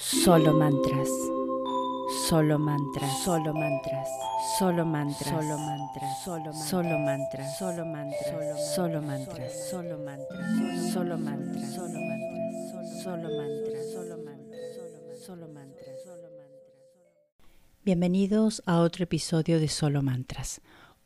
Solo mantras. Solo mantras. Solo mantras. Solo mantras. Solo mantras. Solo mantras. Solo mantras. Solo mantras. Solo mantras. Solo mantras. Solo mantras. Solo mantras. Solo mantras. Solo mantras. Solo mantras. Bienvenidos a otro episodio de Solo Mantras.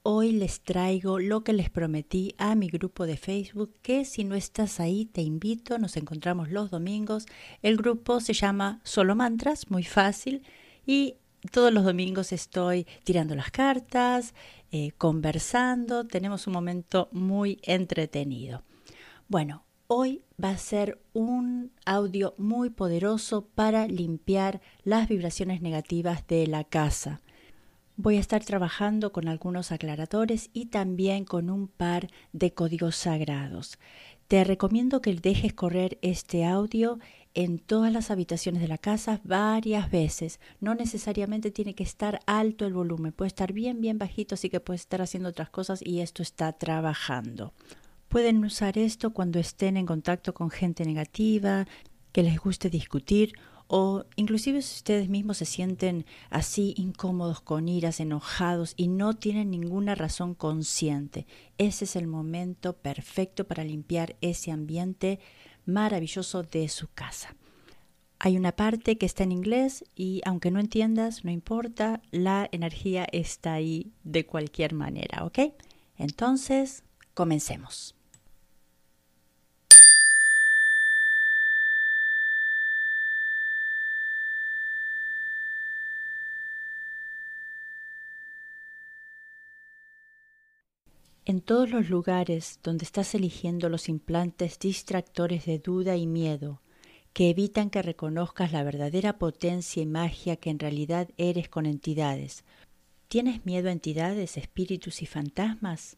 Hoy les traigo lo que les prometí a mi grupo de Facebook, que si no estás ahí te invito, nos encontramos los domingos. El grupo se llama Solo Mantras, muy fácil, y todos los domingos estoy tirando las cartas, eh, conversando, tenemos un momento muy entretenido. Bueno, hoy va a ser un audio muy poderoso para limpiar las vibraciones negativas de la casa. Voy a estar trabajando con algunos aclaradores y también con un par de códigos sagrados. Te recomiendo que dejes correr este audio en todas las habitaciones de la casa varias veces. No necesariamente tiene que estar alto el volumen, puede estar bien, bien bajito, así que puedes estar haciendo otras cosas y esto está trabajando. Pueden usar esto cuando estén en contacto con gente negativa, que les guste discutir o inclusive si ustedes mismos se sienten así incómodos, con iras, enojados y no tienen ninguna razón consciente. Ese es el momento perfecto para limpiar ese ambiente maravilloso de su casa. Hay una parte que está en inglés y aunque no entiendas, no importa, la energía está ahí de cualquier manera, ¿ok? Entonces, comencemos. En todos los lugares donde estás eligiendo los implantes distractores de duda y miedo, que evitan que reconozcas la verdadera potencia y magia que en realidad eres con entidades. ¿Tienes miedo a entidades, espíritus y fantasmas?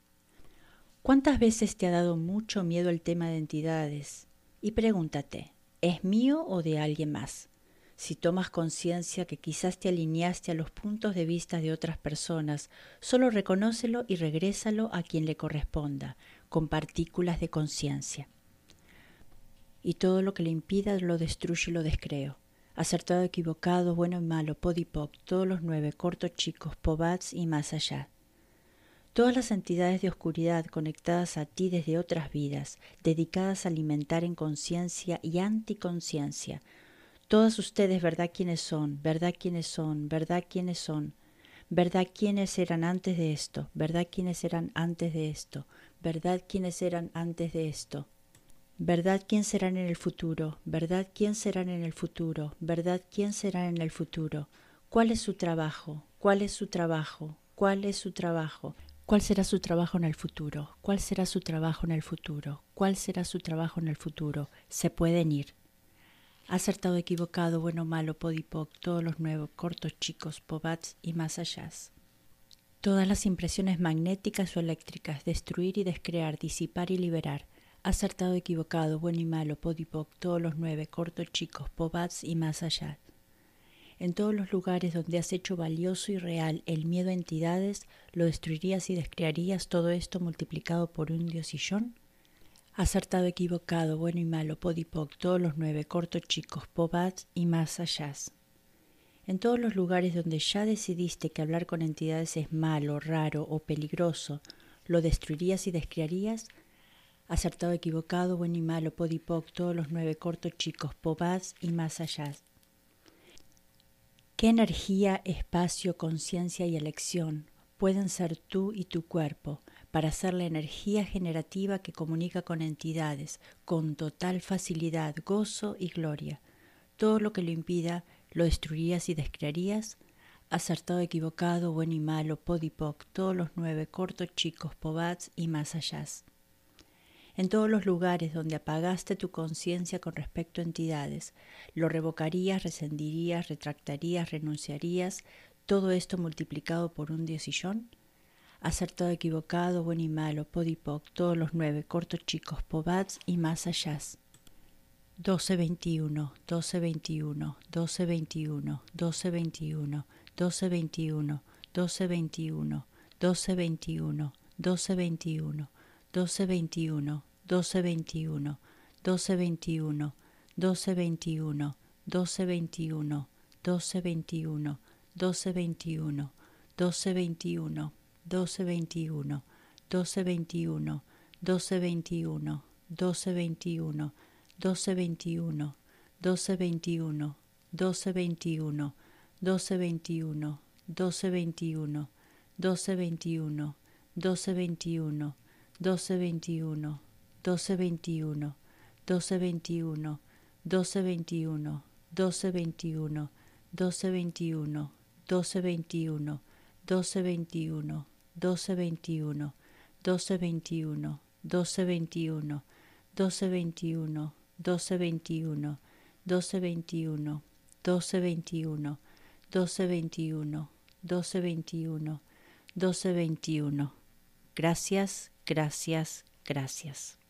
¿Cuántas veces te ha dado mucho miedo el tema de entidades? Y pregúntate, ¿es mío o de alguien más? Si tomas conciencia que quizás te alineaste a los puntos de vista de otras personas, solo reconócelo y regrésalo a quien le corresponda, con partículas de conciencia. Y todo lo que le impida lo destruye y lo descreo. Acertado, equivocado, bueno y malo, podipoc, todos los nueve, cortos, chicos, pobats y más allá. Todas las entidades de oscuridad conectadas a ti desde otras vidas, dedicadas a alimentar en conciencia y anticonciencia, todas ustedes, ¿verdad quiénes son? ¿Verdad quiénes son? ¿Verdad quiénes son? ¿Verdad quiénes eran antes de esto? ¿Verdad quiénes eran antes de esto? ¿Verdad quiénes eran antes de esto? ¿Verdad quién serán en el futuro? ¿Verdad quién serán en el futuro? ¿Verdad quién serán en el futuro? ¿Cuál es su trabajo? ¿Cuál es su trabajo? ¿Cuál es su trabajo? ¿Cuál será su trabajo en el futuro? ¿Cuál será su trabajo en el futuro? ¿Cuál será su trabajo en el futuro? Se pueden ir. Acertado, equivocado, bueno, malo, podipoc, todos los nuevos, cortos, chicos, pobats y más allá. Todas las impresiones magnéticas o eléctricas, destruir y descrear, disipar y liberar. Acertado, equivocado, bueno y malo, podipoc, todos los nueve, cortos, chicos, pobats y más allá. En todos los lugares donde has hecho valioso y real el miedo a entidades, lo destruirías y descrearías todo esto multiplicado por un diosillón acertado, equivocado, bueno y malo, podipoc, todos los nueve, cortos, chicos, pobats y más allá. En todos los lugares donde ya decidiste que hablar con entidades es malo, raro o peligroso, lo destruirías y descriarías, acertado, equivocado, bueno y malo, podipoc, todos los nueve, cortos, chicos, pobats y más allá. ¿Qué energía, espacio, conciencia y elección pueden ser tú y tu cuerpo? Para ser la energía generativa que comunica con entidades con total facilidad, gozo y gloria. Todo lo que lo impida lo destruirías y descrearías. Acertado, equivocado, bueno y malo, podipoc, todos los nueve, cortos, chicos, pobats y más allá. En todos los lugares donde apagaste tu conciencia con respecto a entidades, lo revocarías, rescindirías, retractarías, renunciarías, todo esto multiplicado por un diosillón acertado, equivocado, bueno y malo, podipoc, todos los nueve, cortos, chicos, pobats y más allá. 1221, 1221, 1221, 1221, 1221, 1221, 1221, 1221, 1221, 1221, 1221, 1221, 1221, 1221, 1221, 1221, 1221, 1221, 1221, 1221, 1221, 1221, 1221, 1221, 1221, 1221, 1221, 1221, 1221, 1221, 1221, 1221, 1221, 1221, 1221, 1221, 1221, 1221, 1221, 1221, 1221, 1221, 1221, 1221, 1221. Gracias, gracias, gracias.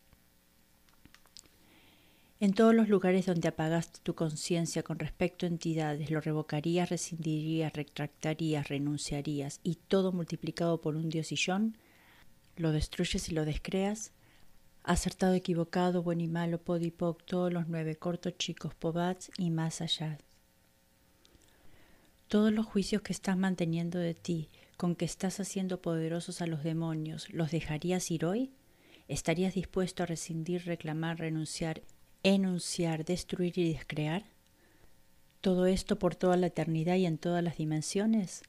En todos los lugares donde apagaste tu conciencia con respecto a entidades, lo revocarías, rescindirías, retractarías, renunciarías, y todo multiplicado por un diosillón, lo destruyes y lo descreas, acertado, equivocado, bueno y malo, pod y poc, todos los nueve cortos, chicos, pobats y más allá. Todos los juicios que estás manteniendo de ti, con que estás haciendo poderosos a los demonios, ¿los dejarías ir hoy? ¿Estarías dispuesto a rescindir, reclamar, renunciar enunciar, destruir y descrear? ¿Todo esto por toda la eternidad y en todas las dimensiones?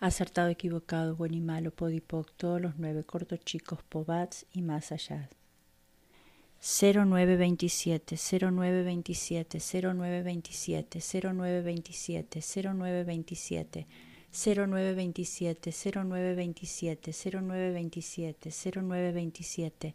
Acertado, equivocado, bueno y malo, podipoc, todos los nueve cortos chicos, pobats y más allá. 0927, 0927, 0927, 0927, 0927, 0927, 0927, 0927, 0927,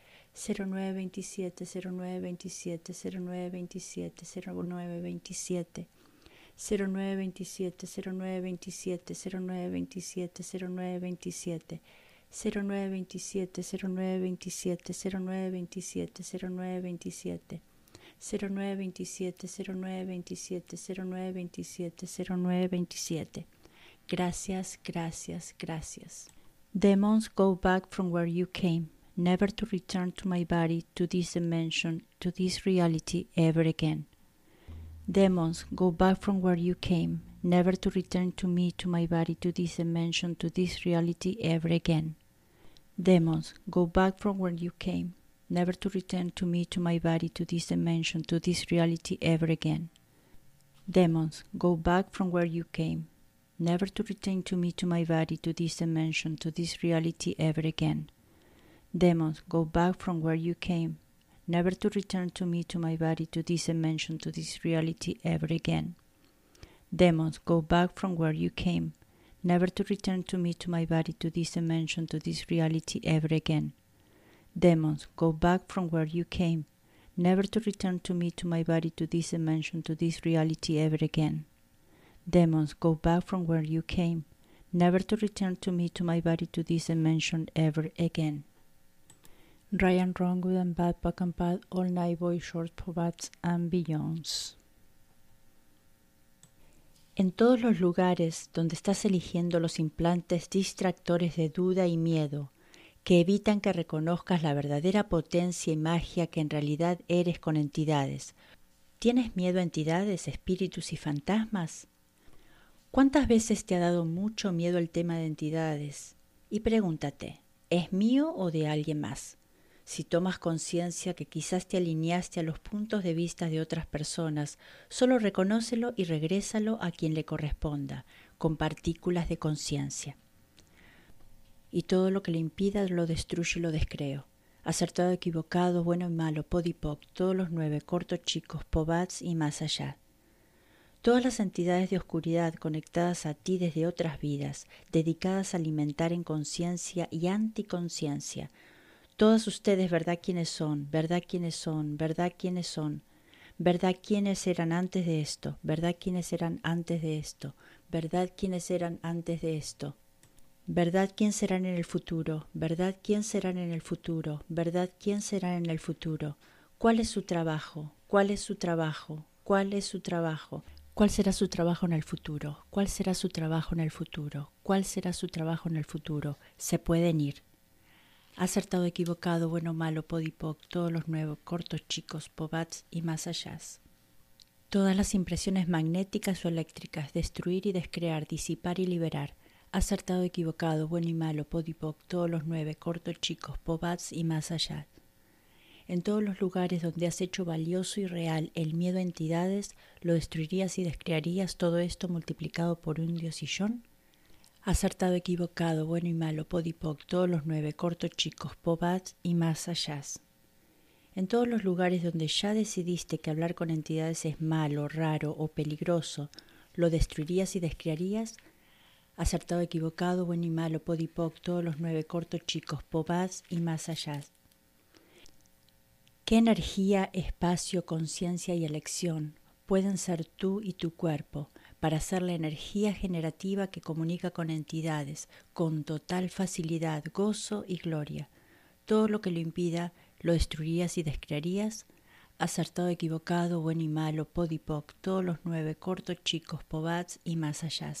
0927 0927 0927 0927 0927 0927 0927 0927 0927 0927 0927 0927 0927 0927 0927 0927 Gracias, gracias, gracias. Demons go back from where you came. Never to return to my body, to this dimension, to this reality ever again. Demons, go back from where you came, never to return to me, to my body, to this dimension, to this reality ever again. Demons, go back from where you came, never to return to me, to my body, to this dimension, to this reality ever again. Demons, go back from where you came, never to return to me, to my body, to this dimension, to this reality ever again. Demons, go back from where you came, never to return to me, to my body, to this dimension, to this reality ever again. Demons, go back from where you came, never to return to me, to my body, to this dimension, to this reality ever again. Demons, go back from where you came, never to return to me, to my body, to this dimension, to this reality ever again. Demons, go back from where you came, never to return to me, to my body, to this dimension ever again. Ryan Wrong, Good and Bad, Back and Bad, All Night Boy, Short Bats and Beyonds. En todos los lugares donde estás eligiendo los implantes distractores de duda y miedo, que evitan que reconozcas la verdadera potencia y magia que en realidad eres con entidades. ¿Tienes miedo a entidades, espíritus y fantasmas? ¿Cuántas veces te ha dado mucho miedo el tema de entidades? Y pregúntate, ¿es mío o de alguien más? Si tomas conciencia que quizás te alineaste a los puntos de vista de otras personas, solo reconócelo y regrésalo a quien le corresponda, con partículas de conciencia. Y todo lo que le impida lo destruye y lo descreo. Acertado, equivocado, bueno y malo, podipoc, todos los nueve, cortos, chicos, pobats y más allá. Todas las entidades de oscuridad conectadas a ti desde otras vidas, dedicadas a alimentar en conciencia y anticonciencia, Todas ustedes, verdad quiénes son, verdad quiénes son, verdad quiénes son, ¿Verdad quiénes eran antes de esto? ¿Verdad quiénes eran antes de esto? ¿Verdad quiénes eran antes de esto? ¿Verdad quién serán en el futuro? ¿Verdad quién serán en el futuro? ¿Verdad quién serán en el futuro? ¿Cuál es su trabajo? ¿Cuál es su trabajo? ¿Cuál es su trabajo? ¿Cuál será su trabajo en el futuro? ¿Cuál será su trabajo en el futuro? ¿Cuál será su trabajo en el futuro? Se pueden ir. Acertado, equivocado, bueno, malo, podipoc, todos los nuevos, cortos, chicos, pobats y más allá. Todas las impresiones magnéticas o eléctricas, destruir y descrear, disipar y liberar. Acertado, equivocado, bueno y malo, podipoc, todos los nueve, cortos, chicos, pobats y más allá. En todos los lugares donde has hecho valioso y real el miedo a entidades, lo destruirías y descrearías todo esto multiplicado por un diosillón. Acertado, equivocado, bueno y malo, podipoc, todos los nueve, cortos, chicos, pobats y más allá. En todos los lugares donde ya decidiste que hablar con entidades es malo, raro o peligroso, lo destruirías y descrearías. Acertado, equivocado, bueno y malo, podipoc, todos los nueve, cortos, chicos, pobats y más allá. ¿Qué energía, espacio, conciencia y elección pueden ser tú y tu cuerpo para ser la energía generativa que comunica con entidades con total facilidad, gozo y gloria? Todo lo que lo impida, lo destruirías y descrearías. Acertado, equivocado, bueno y malo, podipoc, todos los nueve, cortos, chicos, pobats y más allá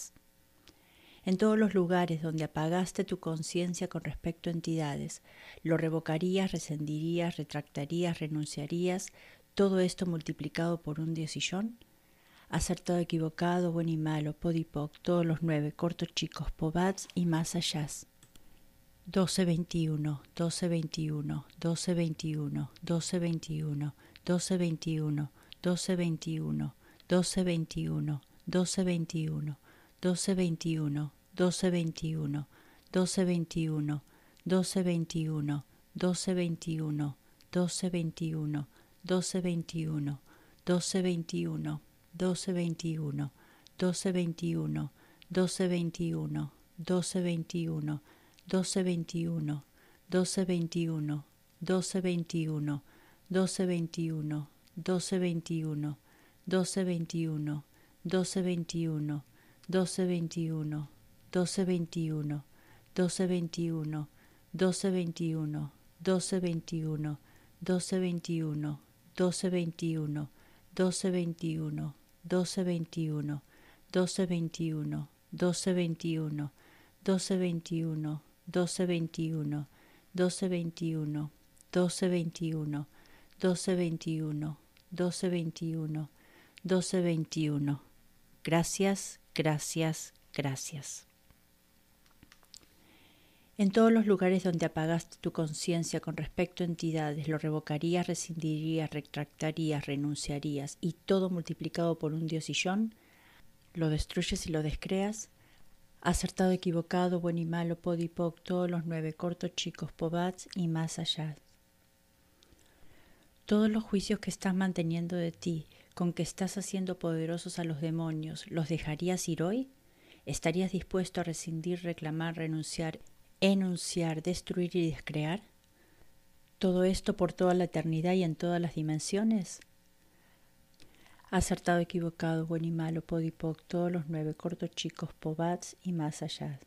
en todos los lugares donde apagaste tu conciencia con respecto a entidades, lo revocarías, rescindirías, retractarías, renunciarías, todo esto multiplicado por un diosillón? Acertado, equivocado, bueno y malo, podipoc, todos los nueve, cortos chicos, pobats y más allá. 1221, 1221, 1221, 1221, 1221, 1221, 1221, 1221, 1221, 1221, 1221, 1221, 1221, 1221, 1221, 1221, 1221, 1221, 1221, 1221, 1221, 1221, 1221, 1221, 1221, 1221, 1221, 1221, 1221, 1221, 1221, 1221, 1221, 1221, 1221, 1221, 1221, 1221, 1221, 1221, 1221, 1221, 1221, 1221, 1221. Gracias, gracias, gracias. En todos los lugares donde apagaste tu conciencia con respecto a entidades, lo revocarías, rescindirías, retractarías, renunciarías y todo multiplicado por un diosillón, lo destruyes y lo descreas, acertado, equivocado, bueno y malo, podipoc, todos los nueve cortos, chicos, pobats y más allá. Todos los juicios que estás manteniendo de ti, con que estás haciendo poderosos a los demonios, ¿los dejarías ir hoy? ¿Estarías dispuesto a rescindir, reclamar, renunciar enunciar, destruir y descrear? ¿Todo esto por toda la eternidad y en todas las dimensiones? Acertado, equivocado, bueno y malo, podipoc, todos los nueve cortos chicos, pobats y más allá.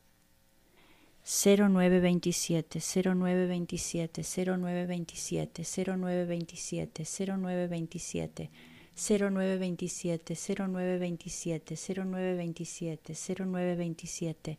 0927, 0927, 0927, 0927, 0927, 0927, 0927, 0927, 0927,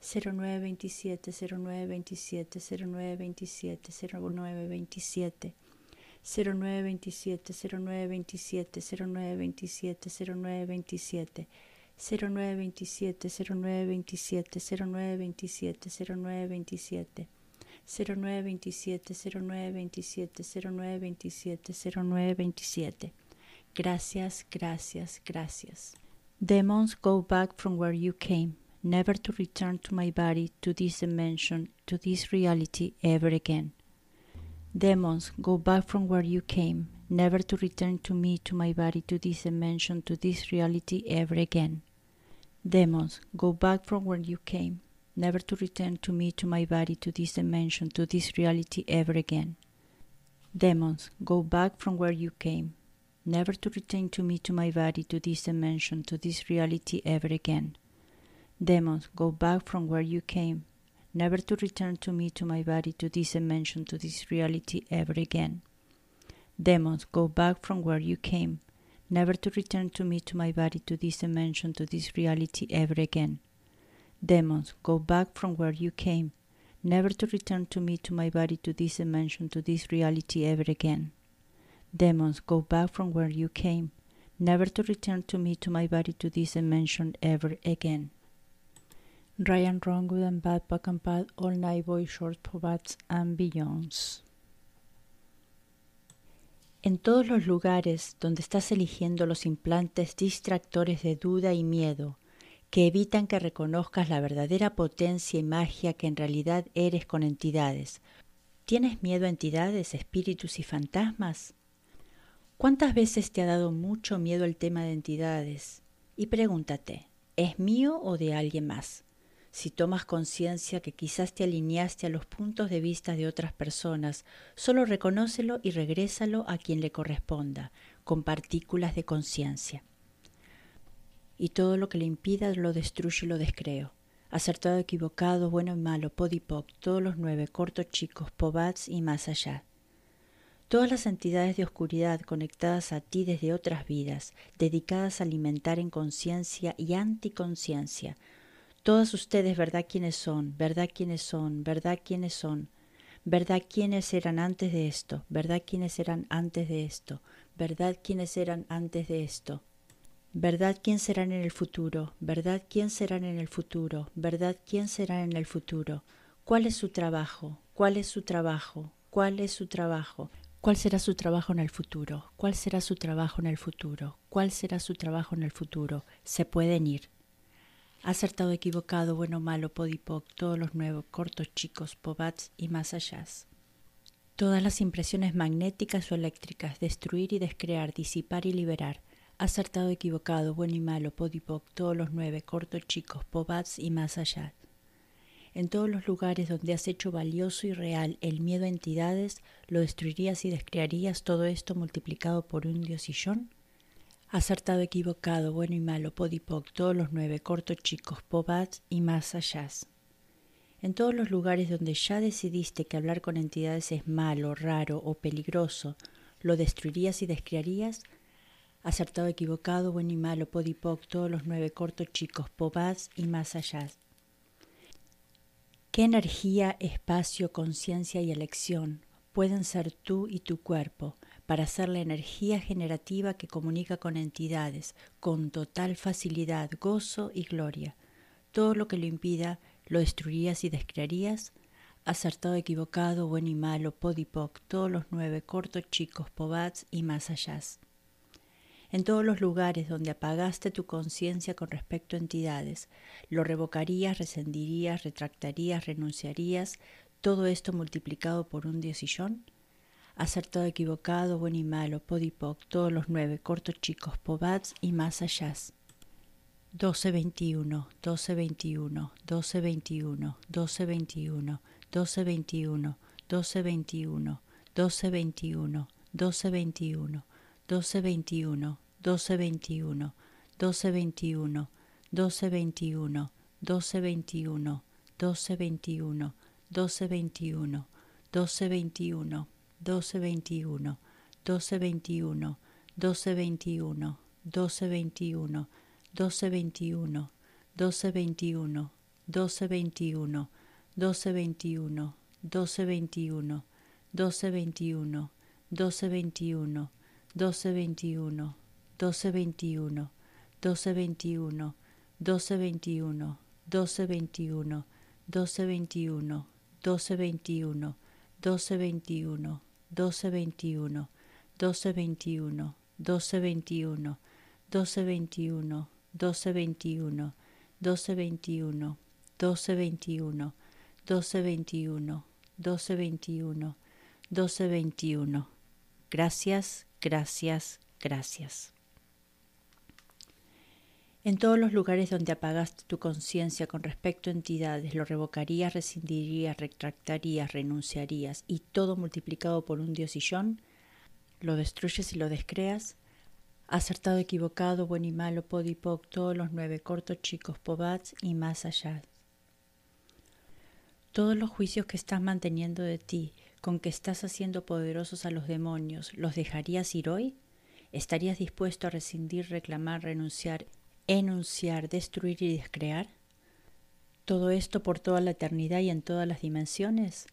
0927 0927 0927 0927 0927 0927 0927 0927 0927 0927 0927 0927 0927 0927 0927 0927 Gracias, gracias, gracias. Demons, go back from where you came, never to return to my body, to this dimension, to this reality ever again. Demons, go back from where you came, never to return to me, to my body, to this dimension, to this reality ever again. Demons, go back from where you came, never to return to me, to my body, to this dimension, to this reality ever again. Demons, go back from where you came, never to return to me, to my body, to this dimension, to this reality ever again. Demons, go back from where you came, never to return to me, to my body, to this dimension, to this reality ever again. Demons, go back from where you came, never to return to me, to my body, to this dimension, to this reality ever again. Demons, go back from where you came, never to return to me, to my body, to this dimension, to this reality ever again. Demons, go back from where you came, never to return to me, to my body, to this dimension ever again. Ryan Rongood and Bad Buck and Bad All Night Boy Short Pobats and Beyonds. En todos los lugares donde estás eligiendo los implantes distractores de duda y miedo, que evitan que reconozcas la verdadera potencia y magia que en realidad eres con entidades. ¿Tienes miedo a entidades, espíritus y fantasmas? ¿Cuántas veces te ha dado mucho miedo el tema de entidades? Y pregúntate, ¿es mío o de alguien más? Si tomas conciencia que quizás te alineaste a los puntos de vista de otras personas, solo reconócelo y regrésalo a quien le corresponda, con partículas de conciencia y todo lo que le impida lo destruye y lo descreo. Acertado, equivocado, bueno y malo, podipoc, todos los nueve, cortos, chicos, pobats y más allá. Todas las entidades de oscuridad conectadas a ti desde otras vidas, dedicadas a alimentar en conciencia y anticonciencia. Todas ustedes, verdad quiénes son, verdad quiénes son, verdad quiénes son, verdad quiénes eran antes de esto, verdad quiénes eran antes de esto, verdad quiénes eran antes de esto. ¿Verdad quién serán en el futuro? ¿Verdad quién serán en el futuro? ¿Verdad quién será en el futuro? ¿Cuál es su trabajo? ¿Cuál es su trabajo? ¿Cuál es su trabajo? ¿Cuál será su trabajo en el futuro? ¿Cuál será su trabajo en el futuro? ¿Cuál será su trabajo en el futuro? Se pueden ir. Acertado, equivocado, bueno, malo, podipoc, todos los nuevos, cortos, chicos, pobats y más allá. Todas las impresiones magnéticas o eléctricas, destruir y descrear, disipar y liberar acertado, equivocado, bueno y malo, podipoc, todos los nueve, cortos, chicos, pobats y más allá. En todos los lugares donde has hecho valioso y real el miedo a entidades, lo destruirías y descrearías todo esto multiplicado por un diosillón. Acertado, equivocado, bueno y malo, podipoc, todos los nueve, cortos, chicos, pobats y más allá. En todos los lugares donde ya decidiste que hablar con entidades es malo, raro o peligroso, lo destruirías y descrearías, acertado, equivocado, bueno y malo, podipoc, todos los nueve cortos chicos, pobás y más allá. ¿Qué energía, espacio, conciencia y elección pueden ser tú y tu cuerpo para ser la energía generativa que comunica con entidades con total facilidad, gozo y gloria? Todo lo que lo impida, lo destruirías y descrearías. Acertado, equivocado, bueno y malo, podipoc, todos los nueve cortos chicos, pobats y más allá en todos los lugares donde apagaste tu conciencia con respecto a entidades. Lo revocarías, rescindirías, retractarías, renunciarías, todo esto multiplicado por un diosillón. Acertado, equivocado, bueno y malo, podipoc, todos los nueve, cortos chicos, pobats y más allá. 1221, 1221, 1221, 1221, 1221, 1221, 1221, 1221, 1221, 1221, 1221, 1221, 1221, 1221, 1221, 1221, 1221, 1221, 1221, 1221, 1221, 1221, 1221, 1221, 1221, 1221, 1221, 1221, 1221, 1221, 1221, 1221, 1221, 1221, 1221, 1221, 1221, 1221, 1221, 1221, 1221, 1221, 1221, 1221, 1221. Gracias, gracias, gracias. En todos los lugares donde apagaste tu conciencia con respecto a entidades, lo revocarías, rescindirías, retractarías, renunciarías y todo multiplicado por un diosillón, lo destruyes y lo descreas, acertado, equivocado, bueno y malo, podipoc, todos los nueve cortos, chicos, pobats y más allá. Todos los juicios que estás manteniendo de ti, con que estás haciendo poderosos a los demonios, ¿los dejarías ir hoy? ¿Estarías dispuesto a rescindir, reclamar, renunciar enunciar, destruir y descrear? ¿Todo esto por toda la eternidad y en todas las dimensiones?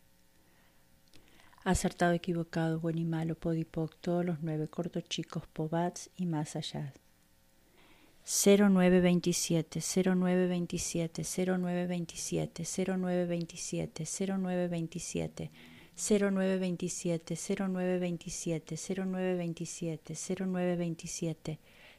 Acertado, equivocado, bueno y malo, podipoc, todos los nueve cortos chicos, pobats y más allá. 0927, 0927, 0927, 0927, 0927, 0927, 0927, 0927, 0927,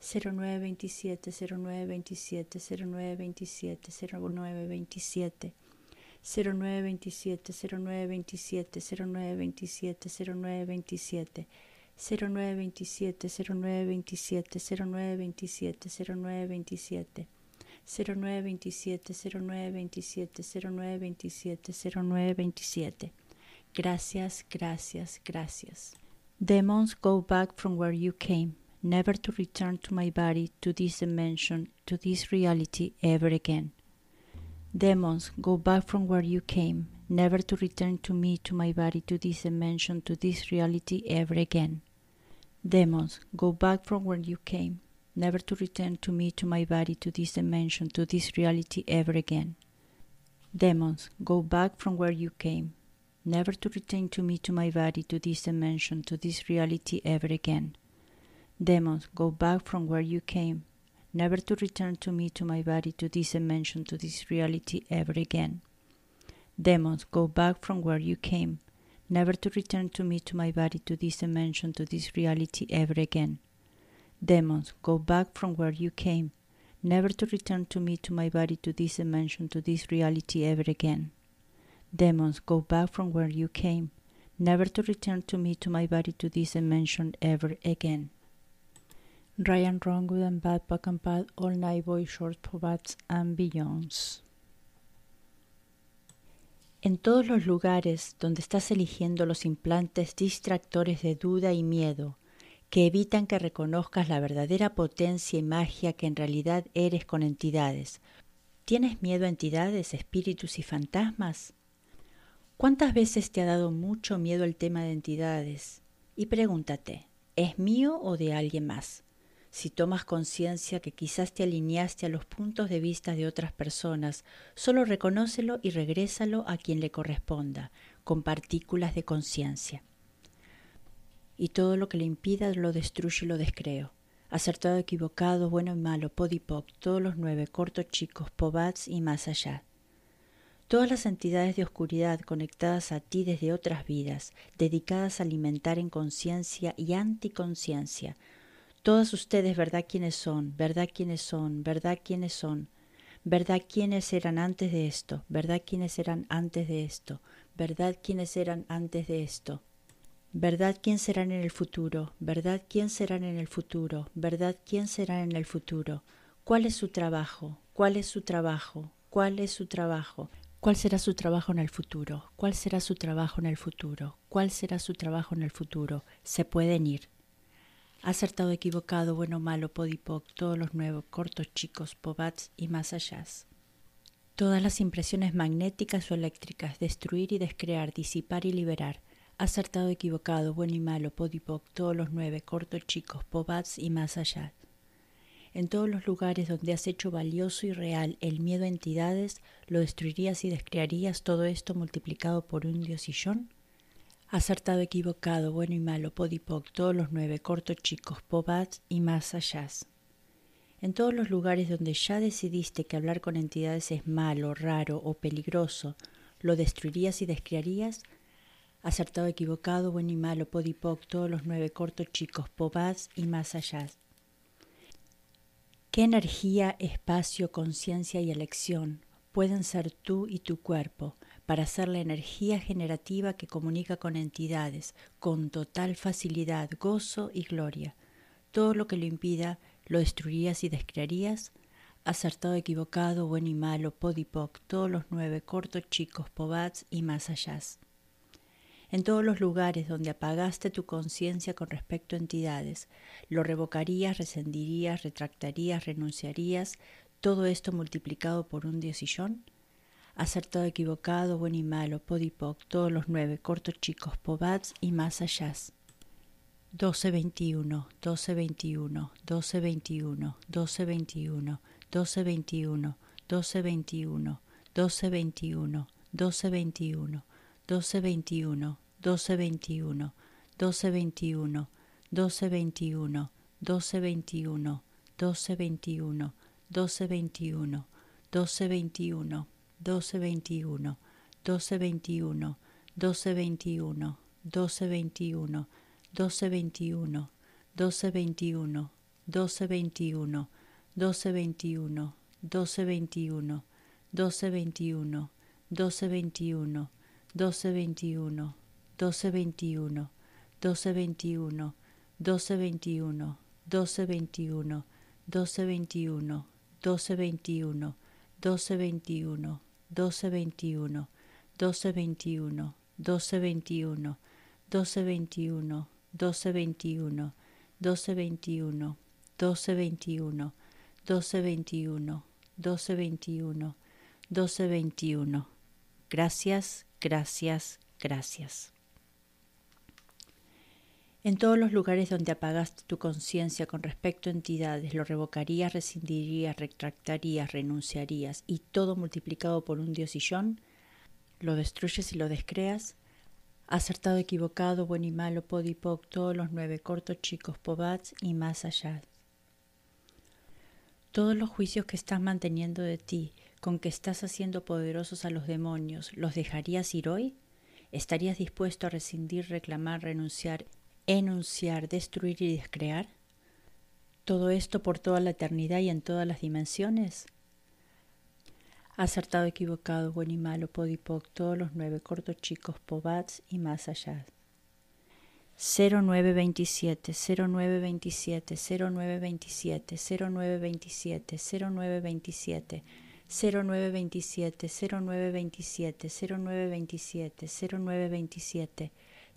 0927 0927 0927 0927 0927 0927 0927 0927 0927 0927 0927 0927 0927 0927 0927 0927 Gracias, gracias, gracias. Demons go back from where you came. Never to return to my body, to this dimension, to this reality ever again. Demons, go back from where you came, never to return to me, to my body, to this dimension, to this reality ever again. Demons, go back from where you came, never to return to me, to my body, to this dimension, to this reality ever again. Demons, go back from where you came, never to return to me, to my body, to this dimension, to this reality ever again. Demons, go back from where you came, never to return to me, to my body, to this dimension, to this reality ever again. Demons, go back from where you came, never to return to me, to my body, to this dimension, to this reality ever again. Demons, go back from where you came, never to return to me, to my body, to this dimension, to this reality ever again. Demons, go back from where you came, never to return to me, to my body, to this dimension ever again. Ryan Wrong and Bad Back and Bad All Night Boy Short Bats and Beyonds. En todos los lugares donde estás eligiendo los implantes distractores de duda y miedo que evitan que reconozcas la verdadera potencia y magia que en realidad eres con entidades. ¿Tienes miedo a entidades, espíritus y fantasmas? ¿Cuántas veces te ha dado mucho miedo el tema de entidades? Y pregúntate, ¿es mío o de alguien más? Si tomas conciencia que quizás te alineaste a los puntos de vista de otras personas, solo reconócelo y regrésalo a quien le corresponda, con partículas de conciencia. Y todo lo que le impida lo destruye y lo descreo. Acertado, equivocado, bueno y malo, podipoc, todos los nueve, cortos, chicos, pobats y más allá. Todas las entidades de oscuridad conectadas a ti desde otras vidas, dedicadas a alimentar en conciencia y anticonciencia, todos ustedes, ¿verdad quiénes son? ¿Verdad quiénes son? ¿Verdad quiénes son? ¿Verdad quiénes eran antes de esto? ¿Verdad quiénes eran antes de esto? ¿Verdad quiénes eran antes de esto? ¿Verdad quién serán en el futuro? ¿Verdad quién serán en el futuro? ¿Verdad quién serán en el futuro? ¿Cuál es su trabajo? ¿Cuál es su trabajo? ¿Cuál es su trabajo? ¿Cuál será su trabajo en el futuro? ¿Cuál será su trabajo en el futuro? ¿Cuál será su trabajo en el futuro? Se pueden ir. Acertado, equivocado, bueno, malo, podipoc, todos los nuevos, cortos, chicos, pobats y más allá. Todas las impresiones magnéticas o eléctricas, destruir y descrear, disipar y liberar. Acertado, equivocado, bueno y malo, podipoc, todos los nueve, cortos, chicos, pobats y más allá. En todos los lugares donde has hecho valioso y real el miedo a entidades, lo destruirías y descrearías todo esto multiplicado por un diosillón. Acertado, equivocado, bueno y malo, podipoc, todos los nueve, cortos, chicos, pobats y más allá. En todos los lugares donde ya decidiste que hablar con entidades es malo, raro o peligroso, lo destruirías y descrearías, acertado, equivocado, bueno y malo, podipoc, todos los nueve cortos chicos, pobás y más allá. ¿Qué energía, espacio, conciencia y elección pueden ser tú y tu cuerpo para ser la energía generativa que comunica con entidades con total facilidad, gozo y gloria? Todo lo que lo impida, lo destruirías y descrearías. Acertado, equivocado, bueno y malo, podipoc, todos los nueve cortos chicos, pobats y más allá en todos los lugares donde apagaste tu conciencia con respecto a entidades. Lo revocarías, rescindirías, retractarías, renunciarías, todo esto multiplicado por un diosillón. Acertado, equivocado, bueno y malo, podipoc, todos los nueve, cortos chicos, pobats y más allá. 1221, 1221, 1221, 1221, 1221, 1221, 1221, 1221, 1221, 1221, 1221, 1221, 1221, 1221, 1221, 1221, 1221, 1221, 1221, 1221, 1221, 1221, 1221, 1221, 1221, 1221, 1221, 1221, 1221, 1221, 1221, 1221, 1221, 1221, 1221, 1221, 1221, 1221, 1221, 1221, 1221, 1221, 1221, 1221, 1221. Gracias, gracias, gracias. En todos los lugares donde apagaste tu conciencia con respecto a entidades, lo revocarías, rescindirías, retractarías, renunciarías y todo multiplicado por un diosillón, lo destruyes y lo descreas, acertado, equivocado, bueno y malo, podipoc, todos los nueve cortos chicos, pobats y más allá. Todos los juicios que estás manteniendo de ti, con que estás haciendo poderosos a los demonios, ¿los dejarías ir hoy? ¿Estarías dispuesto a rescindir, reclamar, renunciar enunciar, destruir y descrear? ¿Todo esto por toda la eternidad y en todas las dimensiones? Acertado, equivocado, bueno y malo, podipoc, todos los nueve cortos chicos, pobats y más allá. 0927, 0927, 0927, 0927, 0927, 0927, 0927, 0927, 0927,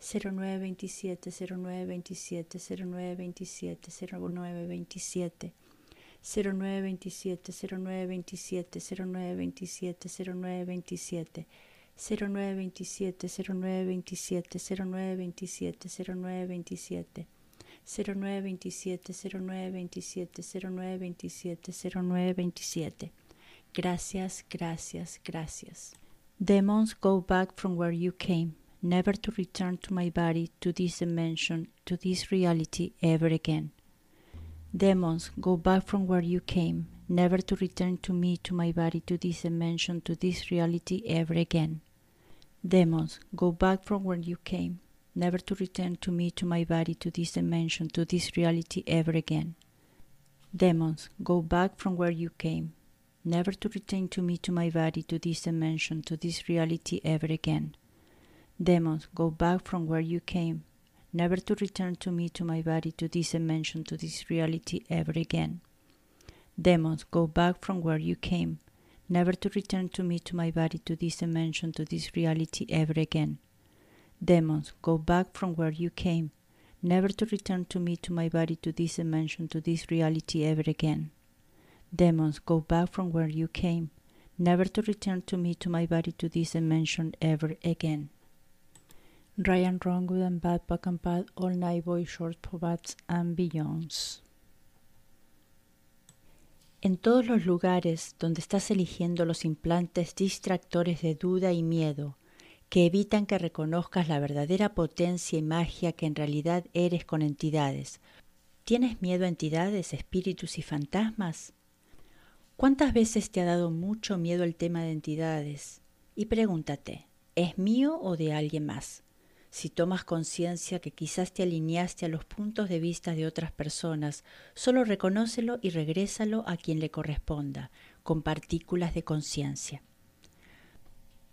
0927 0927 0927 0927 0927 0927 0927 0927 0927 0927 0927 0927 0927 0927 0927 0927 Gracias, gracias, gracias. Demons go back from where you came. Never to return to my body, to this dimension, to this reality ever again. Demons, go back from where you came, never to return to me, to my body, to this dimension, to this reality ever again. Demons, go back from where you came, never to return to me, to my body, to this dimension, to this reality ever again. Demons, go back from where you came, never to return to me, to my body, to this dimension, to this reality ever again. Demons, go back from where you came, never to return to me, to my body, to this dimension, to this reality ever again. Demons, go back from where you came, never to return to me, to my body, to this dimension, to this reality ever again. Demons, go back from where you came, never to return to me, to my body, to this dimension, to this reality ever again. Demons, go back from where you came, never to return to me, to my body, to this dimension ever again. Ryan Wrong, Good and Bad, Back and Bad, All Night Boy, Short Pobats and Beyonds. En todos los lugares donde estás eligiendo los implantes distractores de duda y miedo, que evitan que reconozcas la verdadera potencia y magia que en realidad eres con entidades. ¿Tienes miedo a entidades, espíritus y fantasmas? ¿Cuántas veces te ha dado mucho miedo el tema de entidades? Y pregúntate, ¿es mío o de alguien más? Si tomas conciencia que quizás te alineaste a los puntos de vista de otras personas, solo reconócelo y regrésalo a quien le corresponda, con partículas de conciencia.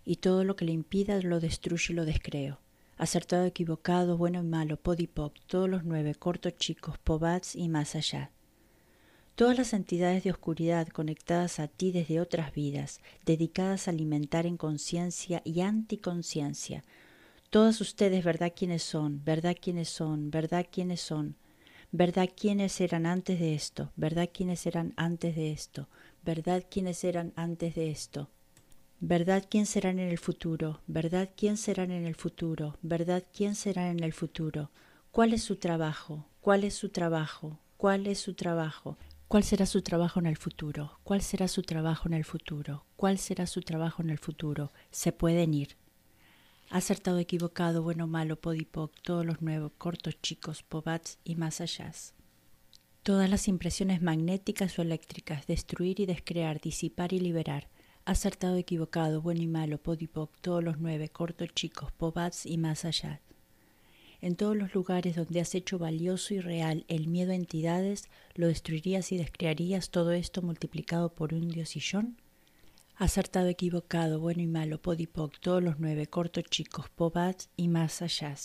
Y todo lo que le impida lo destruye y lo descreo. Acertado, equivocado, bueno y malo, podipoc, todos los nueve, cortos, chicos, pobats y más allá. Todas las entidades de oscuridad conectadas a ti desde otras vidas, dedicadas a alimentar en conciencia y anticonciencia, todos ustedes, ¿verdad quiénes son? ¿Verdad quiénes son? ¿Verdad quiénes son? ¿Verdad quiénes eran antes de esto? ¿Verdad quiénes eran antes de esto? ¿Verdad quiénes eran antes de esto? ¿Verdad quién serán en el futuro? ¿Verdad quién serán en el futuro? ¿Verdad quién serán en el futuro? ¿Cuál es su trabajo? ¿Cuál es su trabajo? ¿Cuál es su trabajo? ¿Cuál será su trabajo en el futuro? ¿Cuál será su trabajo en el futuro? ¿Cuál será su trabajo en el futuro? Se pueden ir. Acertado, equivocado, bueno, malo, podipoc, todos los nuevos, cortos, chicos, pobats y más allá. Todas las impresiones magnéticas o eléctricas, destruir y descrear, disipar y liberar. Acertado, equivocado, bueno y malo, podipoc, todos los nueve, cortos, chicos, pobats y más allá. En todos los lugares donde has hecho valioso y real el miedo a entidades, lo destruirías y descrearías todo esto multiplicado por un diosillón. Acertado, equivocado, bueno y malo, podipoc, todos los nueve, cortos, chicos, pobats y más allá.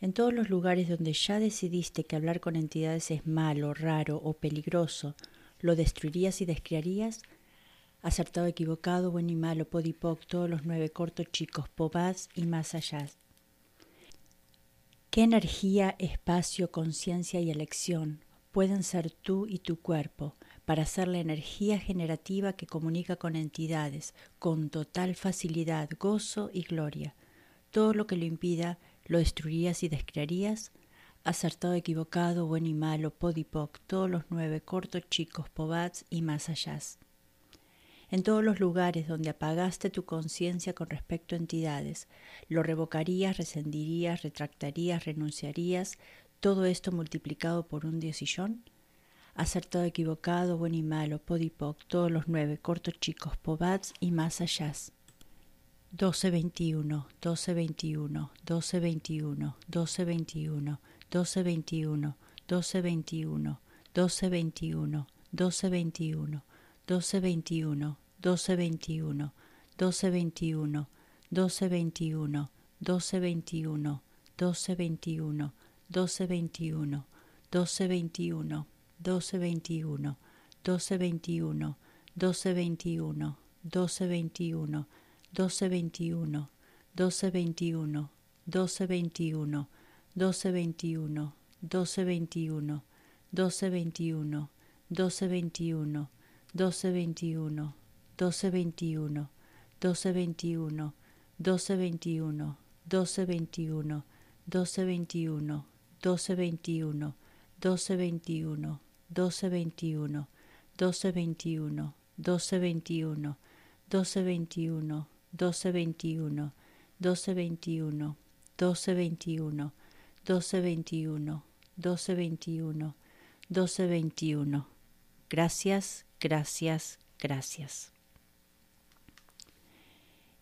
En todos los lugares donde ya decidiste que hablar con entidades es malo, raro o peligroso, lo destruirías y descriarías. Acertado, equivocado, bueno y malo, podipoc, todos los nueve, cortos, chicos, pobats y más allá. ¿Qué energía, espacio, conciencia y elección pueden ser tú y tu cuerpo? Para hacer la energía generativa que comunica con entidades, con total facilidad, gozo y gloria. Todo lo que lo impida, lo destruirías y descrearías. Acertado, equivocado, bueno y malo, podipoc, todos los nueve, cortos, chicos, pobats y más allá. En todos los lugares donde apagaste tu conciencia con respecto a entidades, lo revocarías, rescindirías, retractarías, renunciarías, todo esto multiplicado por un diosillón acertado, equivocado, bueno y malo, podipoc, todos los nueve, cortos, chicos, pobats y más allá. 1221, 1221, 1221, 1221, 1221, 1221, 1221, 1221, 1221, 1221, 1221, 1221, 1221, 1221, 1221, 1221, 1221, 1221, 1221, 1221, 1221, 1221, 1221, 1221, 1221, 1221, 1221, 1221, 1221, 1221, 1221, 1221, 1221, 1221, 1221, 1221, 1221, 1221, 1221, 1221, 1221, 1221, 1221, 1221, 1221. Gracias, gracias, gracias.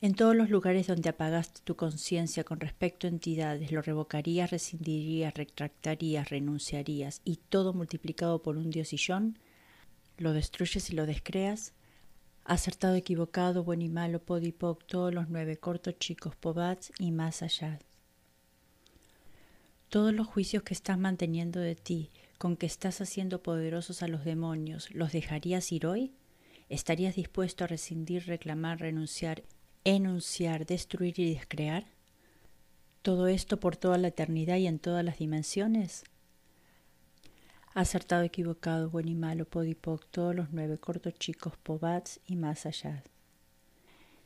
En todos los lugares donde apagaste tu conciencia con respecto a entidades, lo revocarías, rescindirías, retractarías, renunciarías y todo multiplicado por un diosillón, lo destruyes y lo descreas. Acertado, equivocado, bueno y malo, podipoc, todos los nueve cortos, chicos, pobats y más allá. Todos los juicios que estás manteniendo de ti, con que estás haciendo poderosos a los demonios, ¿los dejarías ir hoy? ¿Estarías dispuesto a rescindir, reclamar, renunciar, enunciar, destruir y descrear? ¿Todo esto por toda la eternidad y en todas las dimensiones? acertado, equivocado, bueno y malo, podipoc, todos los nueve cortos chicos, pobats y más allá.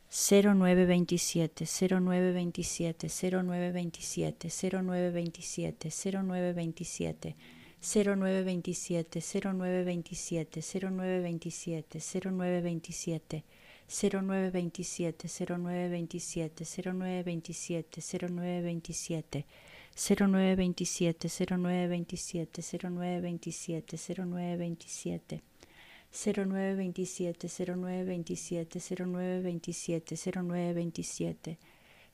0927, 0927, 0927, 0927, 0927, 0927, 0927, 0927, 0927, 0927, 0927, 0927, 0927, 0927 0927 0927 0927 0927 0927 0927 0927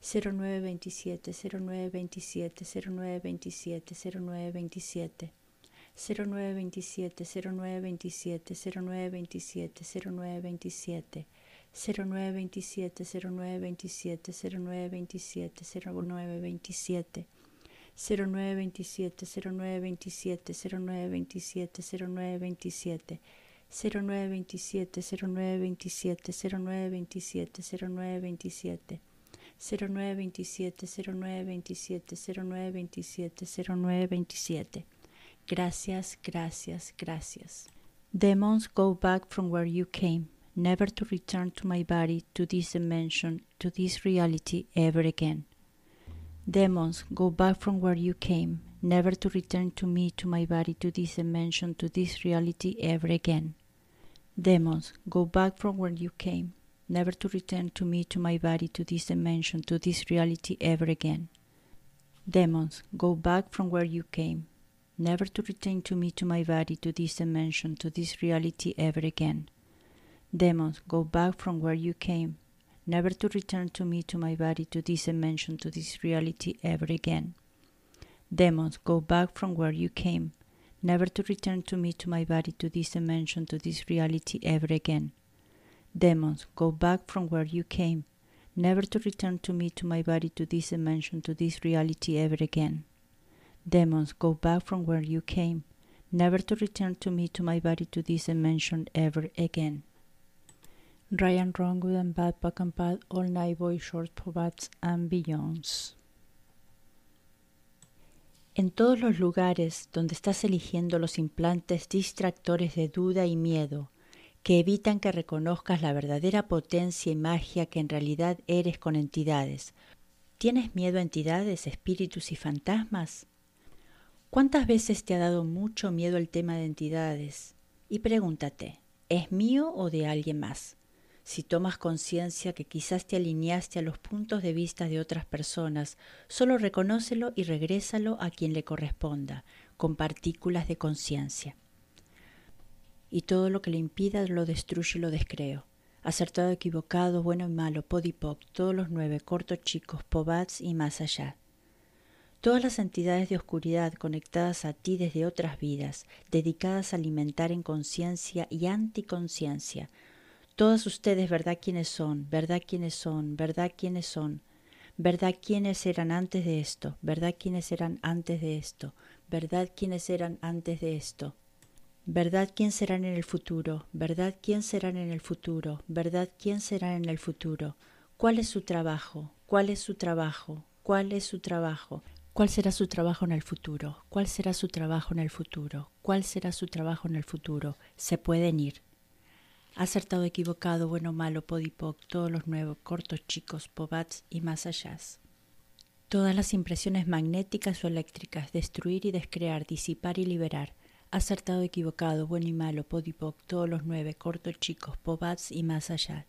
0927 0927 0927 0927 0927 0927 0927 0927 0927 0927 0927 0927 0927 0927 0927 0927 0927 0927 0927 0927 0927 0927 0927 0927 Gracias, gracias, gracias. Demons go back from where you came, never to return to my body, to this dimension, to this reality ever again. Demons, go back from where you came, never to return to me, to my body, to this dimension, to this reality ever again. Demons, go back from where you came, never to return to me, to my body, to this dimension, to this reality ever again. Demons, go back from where you came, never to return to me, to my body, to this dimension, to this reality ever again. Demons, go back from where you came, never to return to me, to my body, to this dimension, to this reality ever again. Demons, go back from where you came, never to return to me, to my body, to this dimension, to this reality ever again. Demons, go back from where you came, never to return to me, to my body, to this dimension, to this reality ever again. Demons, go back from where you came, never to return to me, to my body, to this dimension ever again. Ryan Wrong Good and Bad Back and Bad All Night Boy Short Bats and Beyonds. En todos los lugares donde estás eligiendo los implantes distractores de duda y miedo que evitan que reconozcas la verdadera potencia y magia que en realidad eres con entidades. ¿Tienes miedo a entidades, espíritus y fantasmas? ¿Cuántas veces te ha dado mucho miedo el tema de entidades? Y pregúntate, ¿es mío o de alguien más? Si tomas conciencia que quizás te alineaste a los puntos de vista de otras personas, solo reconócelo y regrésalo a quien le corresponda, con partículas de conciencia. Y todo lo que le impida lo destruye y lo descreo. Acertado, equivocado, bueno y malo, podipoc, todos los nueve, cortos, chicos, pobats y más allá. Todas las entidades de oscuridad conectadas a ti desde otras vidas, dedicadas a alimentar en conciencia y anticonciencia, todas ustedes, ¿verdad quiénes son? ¿Verdad quiénes son? ¿Verdad quiénes son? ¿Verdad quiénes eran antes de esto? ¿Verdad quiénes eran antes de esto? ¿Verdad quiénes eran antes de esto? ¿Verdad quién serán en el futuro? ¿Verdad quién serán en el futuro? ¿Verdad quién será en el futuro? ¿Cuál es su trabajo? ¿Cuál es su trabajo? ¿Cuál es su trabajo? ¿Cuál será su trabajo en el futuro? ¿Cuál será su trabajo en el futuro? ¿Cuál será su trabajo en el futuro? Se pueden ir acertado, equivocado, bueno, malo, podipoc, todos los nuevos, cortos, chicos, pobats y más allá. Todas las impresiones magnéticas o eléctricas, destruir y descrear, disipar y liberar, acertado, equivocado, bueno y malo, podipoc, todos los nueve, cortos, chicos, pobats y más allá.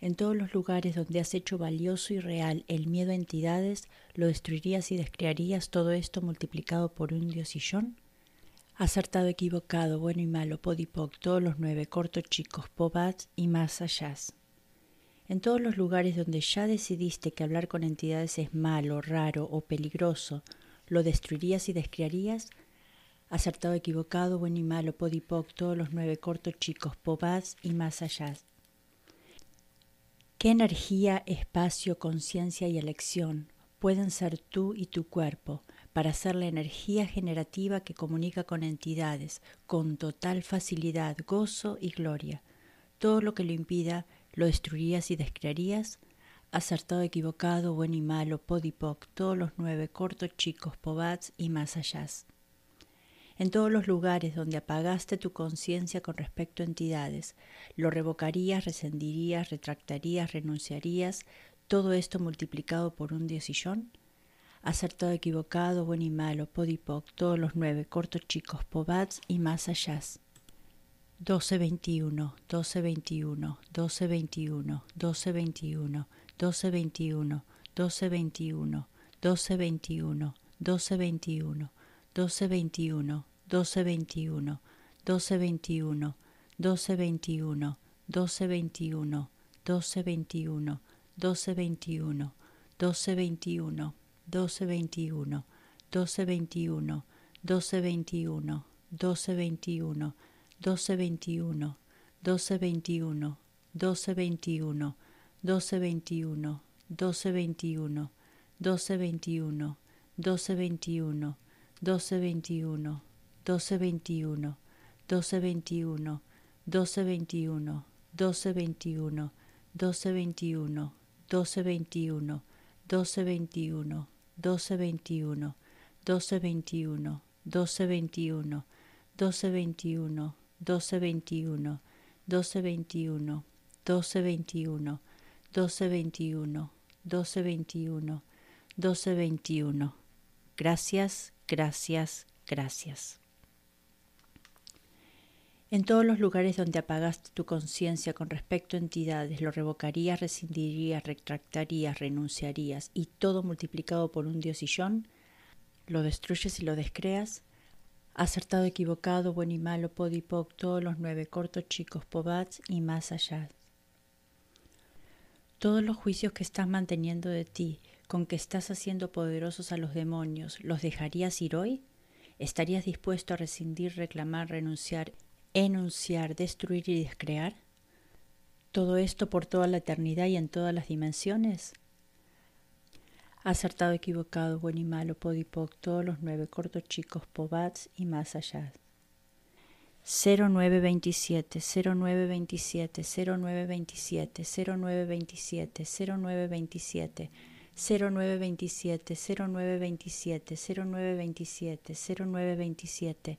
En todos los lugares donde has hecho valioso y real el miedo a entidades, lo destruirías y descrearías todo esto multiplicado por un diosillón acertado, equivocado, bueno y malo, podipoc, todos los nueve, cortos, chicos, pobats y más allá. En todos los lugares donde ya decidiste que hablar con entidades es malo, raro o peligroso, lo destruirías y descriarías, acertado, equivocado, bueno y malo, podipoc, todos los nueve cortos, chicos, pobats y más allá. ¿Qué energía, espacio, conciencia y elección pueden ser tú y tu cuerpo para ser la energía generativa que comunica con entidades con total facilidad, gozo y gloria? Todo lo que lo impida lo destruirías y descrearías acertado, equivocado, bueno y malo, podipoc, todos los nueve, cortos, chicos, pobats y más allá. En todos los lugares donde apagaste tu conciencia con respecto a entidades, lo revocarías, rescindirías, retractarías, renunciarías, todo esto multiplicado por un diosillón. Acertado, equivocado, bueno y malo, podipoc, todos los nueve, cortos, chicos, pobats y más allá. 1221, 1221, 1221, 1221, 1221, 1221, 1221, 1221, 1221, 1221, 1221, 1221, 1221, 1221, 1221, 1221, 1221, 1221, 1221, 1221, 1221, 1221, 1221, 1221, 1221, 1221, 1221, 1221, 1221, 1221, 1221, 1221, 1221, 1221, 1221, 1221, 1221, 1221, 1221, 1221, 1221, 1221, 1221, 1221, 1221. Gracias, gracias, gracias. En todos los lugares donde apagaste tu conciencia con respecto a entidades, lo revocarías, rescindirías, retractarías, renunciarías, y todo multiplicado por un diosillón, lo destruyes y lo descreas, acertado, equivocado, bueno y malo, podipoc, todos los nueve cortos, chicos, pobats y más allá. Todos los juicios que estás manteniendo de ti, con que estás haciendo poderosos a los demonios, ¿los dejarías ir hoy? ¿Estarías dispuesto a rescindir, reclamar, renunciar, enunciar, destruir y descrear? ¿Todo esto por toda la eternidad y en todas las dimensiones? Acertado, equivocado, bueno y malo, podipoc, todos los nueve cortos chicos, pobats y más allá. 0927 0927 0927 0927 0927 0927 0927 0927 0927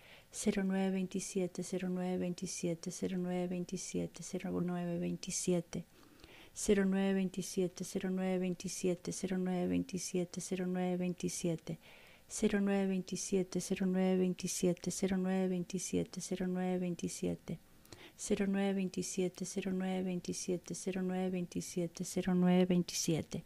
0927 0927 0927 0927 0927 0927 0927 0927 0927 0927 0927 0927 0927 0927 0927 0927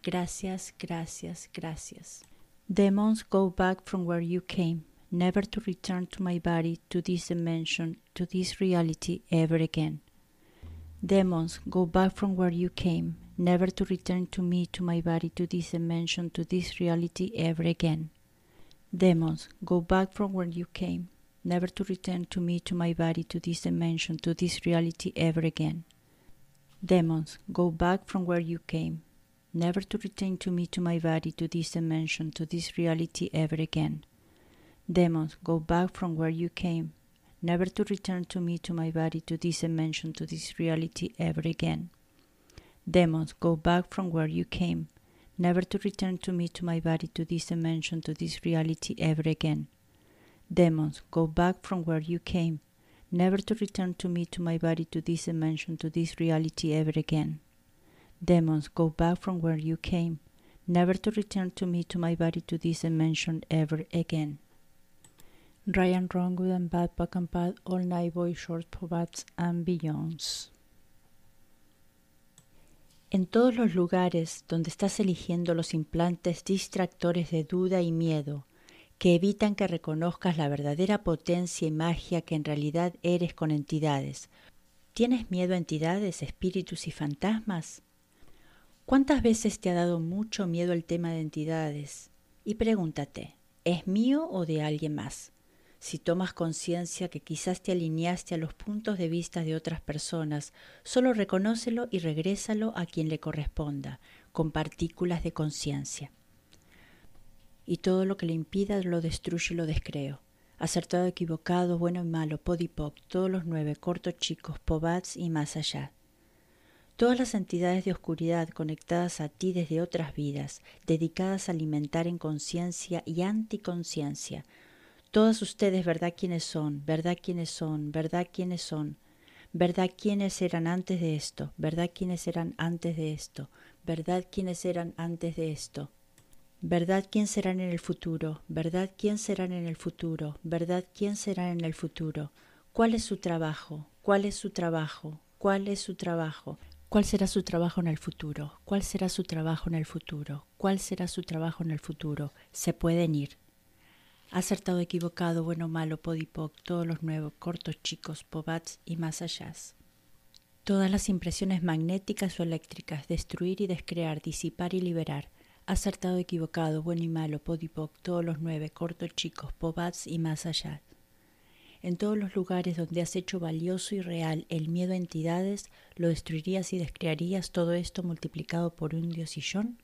Gracias, gracias, gracias. Demons go back from where you came, never to return to my body, to this dimension, to this reality ever again. Demons, go back from where you came, never to return to me, to my body, to this dimension, to this reality ever again. Demons, go back from where you came, never to return to me, to my body, to this dimension, to this reality ever again. Demons, go back from where you came, never to return to me, to my body, to this dimension, to this reality ever again. Demons, go back from where you came, never to return to me, to my body, to this dimension, to this reality ever again. Demons, go back from where you came, never to return to me, to my body, to this dimension, to this reality ever again. Demons, go back from where you came, never to return to me, to my body, to this dimension, to this reality ever again. Demons, go back from where you came, never to return to me, to my body, to this dimension ever again. Ryan Wrong, and Bad, Back and Bad, All Night Boy, Short, Pobats, and Beyonds. En todos los lugares donde estás eligiendo los implantes distractores de duda y miedo, que evitan que reconozcas la verdadera potencia y magia que en realidad eres con entidades. ¿Tienes miedo a entidades, espíritus y fantasmas? ¿Cuántas veces te ha dado mucho miedo el tema de entidades? Y pregúntate, ¿es mío o de alguien más? Si tomas conciencia que quizás te alineaste a los puntos de vista de otras personas, solo reconócelo y regrésalo a quien le corresponda, con partículas de conciencia. Y todo lo que le impida lo destruye y lo descreo. Acertado, equivocado, bueno y malo, podipoc, todos los nueve, cortos, chicos, pobats y más allá. Todas las entidades de oscuridad conectadas a ti desde otras vidas, dedicadas a alimentar en conciencia y anticonciencia, Todas ustedes, ¿verdad quiénes son? ¿Verdad quiénes son? ¿Verdad quiénes son? ¿Verdad quiénes eran antes de esto? ¿Verdad quiénes eran antes de esto? ¿Verdad quiénes eran antes de esto? ¿Verdad quién serán en el futuro? ¿Verdad quién serán en el futuro? ¿Verdad quién serán en el futuro? ¿Cuál es su trabajo? ¿Cuál es su trabajo? ¿Cuál es su trabajo? ¿Cuál será su trabajo en el futuro? ¿Cuál será su trabajo en el futuro? ¿Cuál será su trabajo en el futuro? Se pueden ir. Acertado, equivocado, bueno, malo, podipoc, todos los nuevos, cortos, chicos, pobats y más allá. Todas las impresiones magnéticas o eléctricas, destruir y descrear, disipar y liberar. Acertado, equivocado, bueno y malo, podipoc, todos los nueve, cortos, chicos, pobats y más allá. En todos los lugares donde has hecho valioso y real el miedo a entidades, lo destruirías y descrearías todo esto multiplicado por un diosillón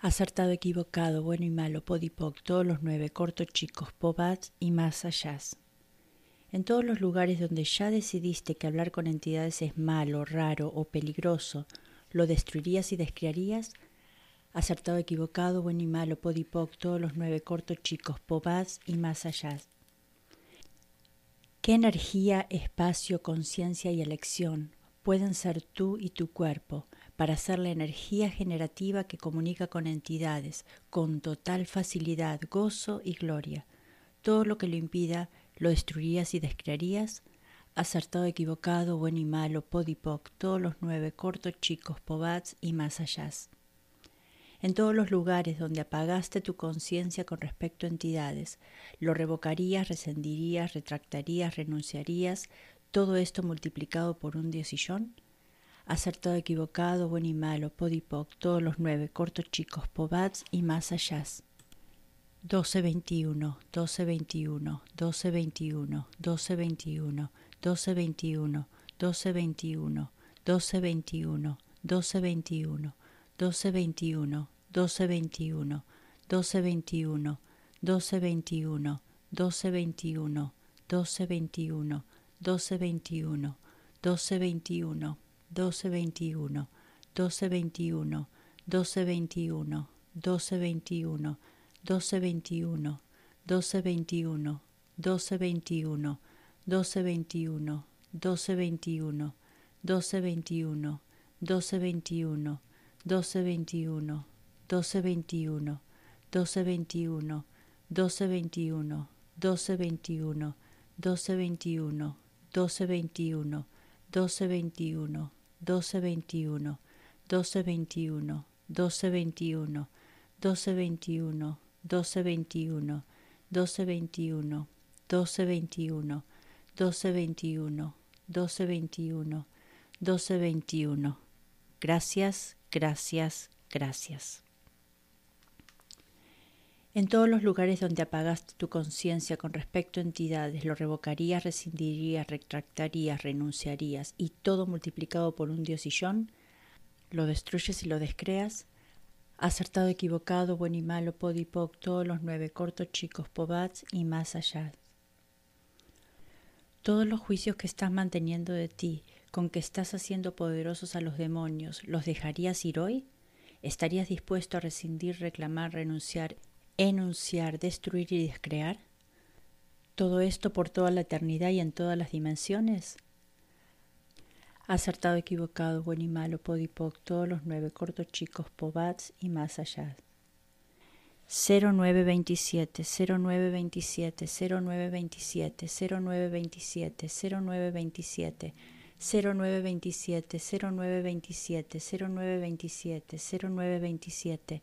acertado, equivocado, bueno y malo, podipoc, todos los nueve, cortos, chicos, pobats y más allá. En todos los lugares donde ya decidiste que hablar con entidades es malo, raro o peligroso, lo destruirías y descriarías, acertado, equivocado, bueno y malo, podipoc, todos los nueve, cortos, chicos, pobats y más allá. ¿Qué energía, espacio, conciencia y elección pueden ser tú y tu cuerpo? Para ser la energía generativa que comunica con entidades con total facilidad, gozo y gloria. Todo lo que lo impida lo destruirías y descrearías. Acertado, equivocado, bueno y malo, podipoc, todos los nueve, cortos, chicos, pobats y más allá. En todos los lugares donde apagaste tu conciencia con respecto a entidades, lo revocarías, rescindirías, retractarías, renunciarías, todo esto multiplicado por un diosillón acertado, equivocado, bueno y malo, podipoc, todos los nueve, cortos, chicos, pobats y más allá. 12-21, 12-21, 12-21, 12-21, 12-21, 12-21, 12-21, 12-21, 12-21, 12-21, 12-21, 12-21, 12-21, 12-21, 12-21, 12-21, 1221, 1221, 1221, 1221, 1221, 1221, 1221, 1221, 1221, 1221, 1221, 1221, 1221, 1221, 1221, 1221, 1221, 1221, 1221, 1221, 1221, 1221, 1221, 1221, 1221, 1221, 1221, 1221, 1221. Gracias, gracias, gracias. En todos los lugares donde apagaste tu conciencia con respecto a entidades, lo revocarías, rescindirías, retractarías, renunciarías y todo multiplicado por un diosillón, lo destruyes y lo descreas, acertado, equivocado, bueno y malo, podipoc, todos los nueve cortos, chicos, pobats y más allá. Todos los juicios que estás manteniendo de ti, con que estás haciendo poderosos a los demonios, ¿los dejarías ir hoy? ¿Estarías dispuesto a rescindir, reclamar, renunciar enunciar, destruir y descrear? ¿Todo esto por toda la eternidad y en todas las dimensiones? Acertado, equivocado, bueno y malo, podipoc, todos los nueve cortos chicos, pobats y más allá. 0927, 0927, 0927, 0927, 0927, 0927 0927 0927 0927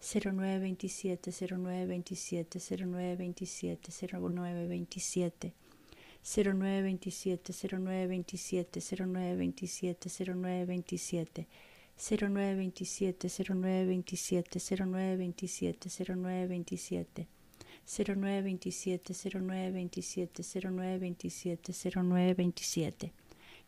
0927 0927 0927 0927 0927 0927 0927 0927 0927 0927 0927 0927 0927 0927 0927 0927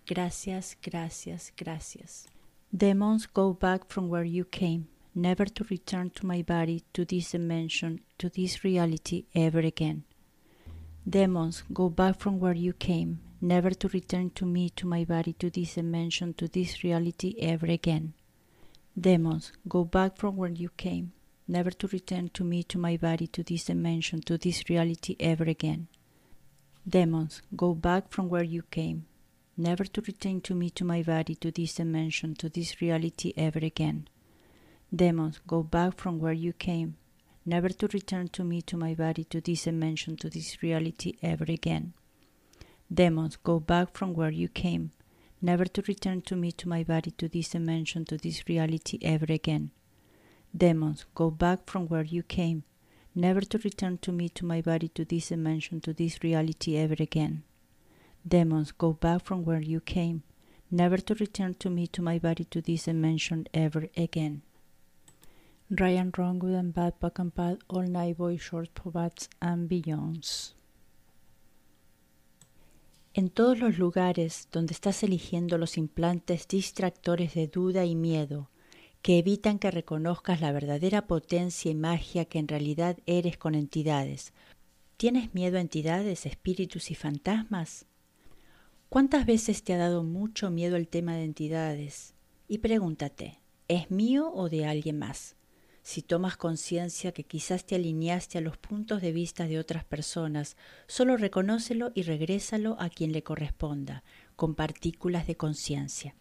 Gracias, gracias, gracias. Demons go back from where you came, never to return to my body, to this dimension, to this reality ever again. Demons, go back from where you came, never to return to me, to my body, to this dimension, to this reality ever again. Demons, go back from where you came, never to return to me, to my body, to this dimension, to this reality ever again. Demons, go back from where you came, never to return to me, to my body, to this dimension, to this reality ever again. Demons, go back from where you came, never to return to me, to my body, to this dimension, to this reality ever again. Demons, go back from where you came, never to return to me, to my body, to this dimension, to this reality ever again. Demons, go back from where you came, never to return to me, to my body, to this dimension, to this reality ever again. Demons, go back from where you came, never to return to me, to my body, to this dimension ever again. Ryan Wrong Good and Bad Back and Bad All Night Boy Short Pobats and Beyonds. En todos los lugares donde estás eligiendo los implantes distractores de duda y miedo, que evitan que reconozcas la verdadera potencia y magia que en realidad eres con entidades. ¿Tienes miedo a entidades, espíritus y fantasmas? ¿Cuántas veces te ha dado mucho miedo el tema de entidades? Y pregúntate, ¿es mío o de alguien más? Si tomas conciencia que quizás te alineaste a los puntos de vista de otras personas, solo reconócelo y regrésalo a quien le corresponda, con partículas de conciencia.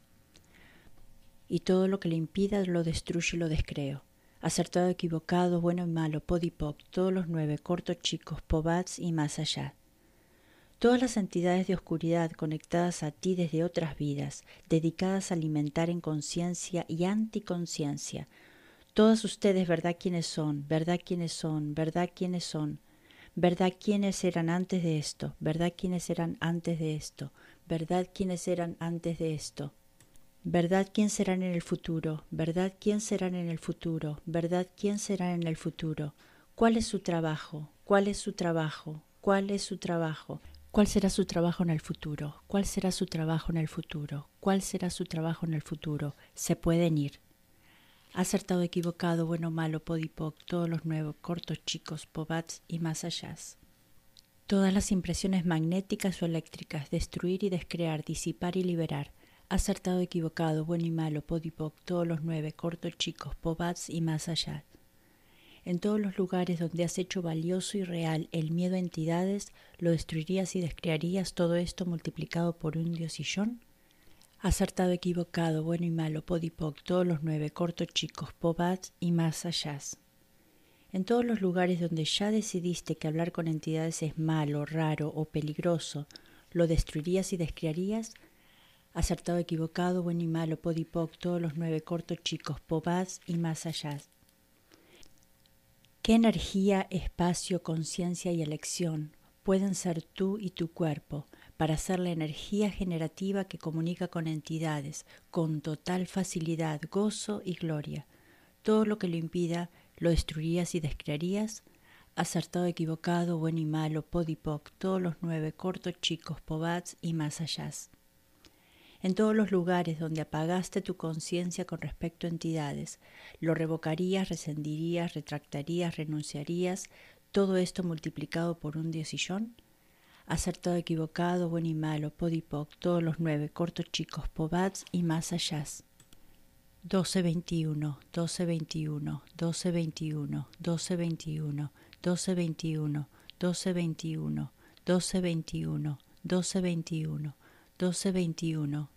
Y todo lo que le impida lo destruye y lo descreo. Acertado, equivocado, bueno y malo, podipoc, todos los nueve, cortos, chicos, pobats y más allá. Todas las entidades de oscuridad conectadas a ti desde otras vidas, dedicadas a alimentar en conciencia y anticonciencia, todos ustedes, ¿verdad quiénes son? ¿Verdad quiénes son? ¿Verdad quiénes son? ¿Verdad quiénes eran antes de esto? ¿Verdad quiénes eran antes de esto? ¿Verdad quiénes eran antes de esto? ¿Verdad quién serán en el futuro? ¿Verdad quién serán en el futuro? ¿Verdad quién será en el futuro? ¿Cuál es su trabajo? ¿Cuál es su trabajo? ¿Cuál es su trabajo? ¿Cuál será su trabajo en el futuro? ¿Cuál será su trabajo en el futuro? ¿Cuál será su trabajo en el futuro? Se pueden ir acertado, equivocado, bueno, malo, podipoc, todos los nuevos, cortos, chicos, pobats y más allá. Todas las impresiones magnéticas o eléctricas, destruir y descrear, disipar y liberar. Acertado, equivocado, bueno y malo, podipoc, todos los nueve, cortos, chicos, pobats y más allá. En todos los lugares donde has hecho valioso y real el miedo a entidades, lo destruirías y descrearías todo esto multiplicado por un diosillón acertado, equivocado, bueno y malo, podipoc, todos los nueve, cortos, chicos, pobats y más allá. En todos los lugares donde ya decidiste que hablar con entidades es malo, raro o peligroso, lo destruirías y descriarías, acertado, equivocado, bueno y malo, podipoc, todos los nueve, cortos, chicos, pobats y más allá. ¿Qué energía, espacio, conciencia y elección pueden ser tú y tu cuerpo? Para ser la energía generativa que comunica con entidades, con total facilidad, gozo y gloria. Todo lo que lo impida, lo destruirías y descrearías. Acertado, equivocado, bueno y malo, podipoc, todos los nueve, cortos, chicos, pobats y más allá. En todos los lugares donde apagaste tu conciencia con respecto a entidades, lo revocarías, rescindirías, retractarías, renunciarías, todo esto multiplicado por un diosillón acertado, equivocado, bueno y malo, podipoc, todos los nueve, cortos, chicos, pobats y más allá. 1221, 1221, 1221, 1221, 1221, 1221, 1221, 1221,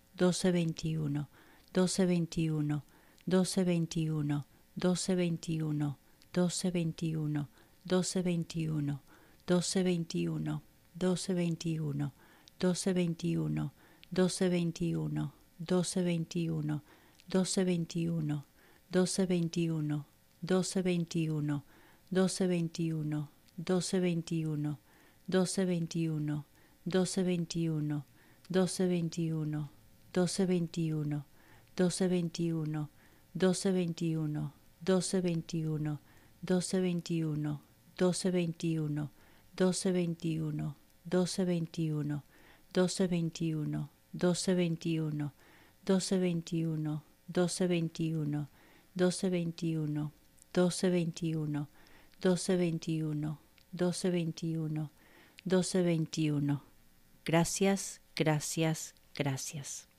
1221, 1221, 1221, 1221, 1221, 1221, 1221, 1221, 1221, 1221, 1221, 1221, 1221, 1221, 1221, 1221, 1221, 1221, 1221, 1221, 1221, 1221, 1221, 1221, 1221, 1221, 1221, 1221, 1221, 1221, 1221, 1221, 1221, 1221, 1221, 1221, 1221. Gracias, gracias, gracias.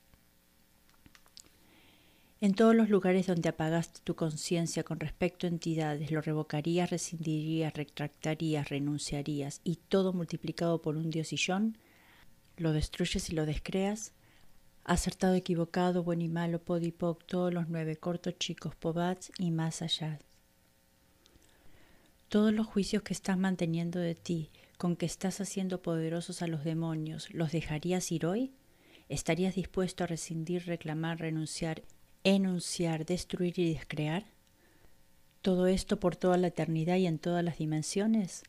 En todos los lugares donde apagaste tu conciencia con respecto a entidades, lo revocarías, rescindirías, retractarías, renunciarías y todo multiplicado por un diosillón, lo destruyes y lo descreas, acertado, equivocado, bueno y malo, podipoc, todos los nueve cortos, chicos, pobats y más allá. Todos los juicios que estás manteniendo de ti, con que estás haciendo poderosos a los demonios, ¿los dejarías ir hoy? ¿Estarías dispuesto a rescindir, reclamar, renunciar enunciar, destruir y descrear? ¿Todo esto por toda la eternidad y en todas las dimensiones?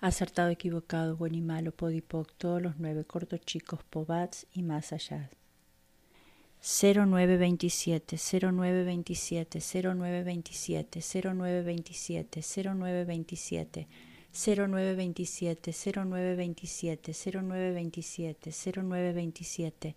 Acertado, equivocado, bueno y malo, podipoc, todos los nueve cortos chicos, pobats y más allá. 0927, 0927, 0927, 0927, 0927, 0927, 0927, 0927, 0927,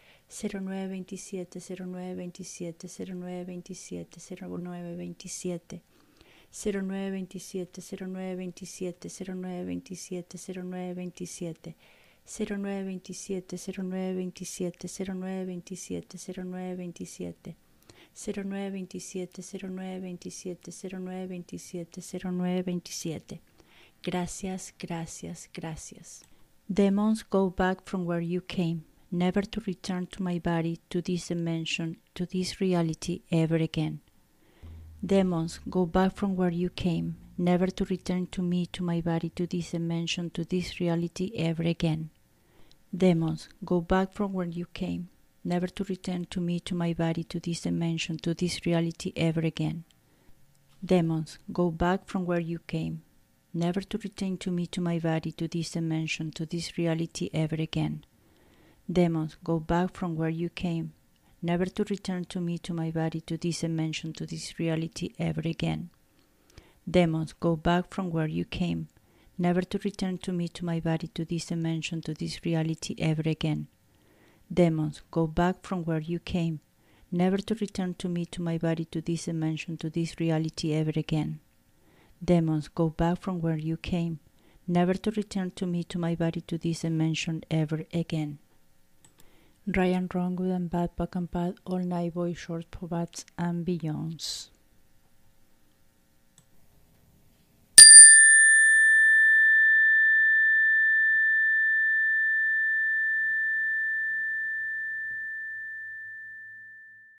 0927 0927 0927 0927 0927 0927 0927 0927 0927 0927 0927 0927 0927 0927 0927 0927 Gracias, gracias, gracias. Demons go back from where you came never to return to my body, to this dimension, to this reality ever again. Demons, go back from where you came, never to return to me, to my body, to this dimension, to this reality ever again. Demons, go back from where you came, never to return to me, to my body, to this dimension, to this reality ever again. Demons, go back from where you came, never to return to me, to my body, to this dimension, to this reality ever again. Demons, go back from where you came, never to return to me, to my body, to this dimension, to this reality ever again. Demons, go back from where you came, never to return to me, to my body, to this dimension, to this reality ever again. Demons, go back from where you came, never to return to me, to my body, to this dimension, to this reality ever again. Demons, go back from where you came, never to return to me, to my body, to this dimension ever again. Ryan Wrong, Good and Bad, Back and Bad, All Night Boy, Short, Pobats and Beyonds.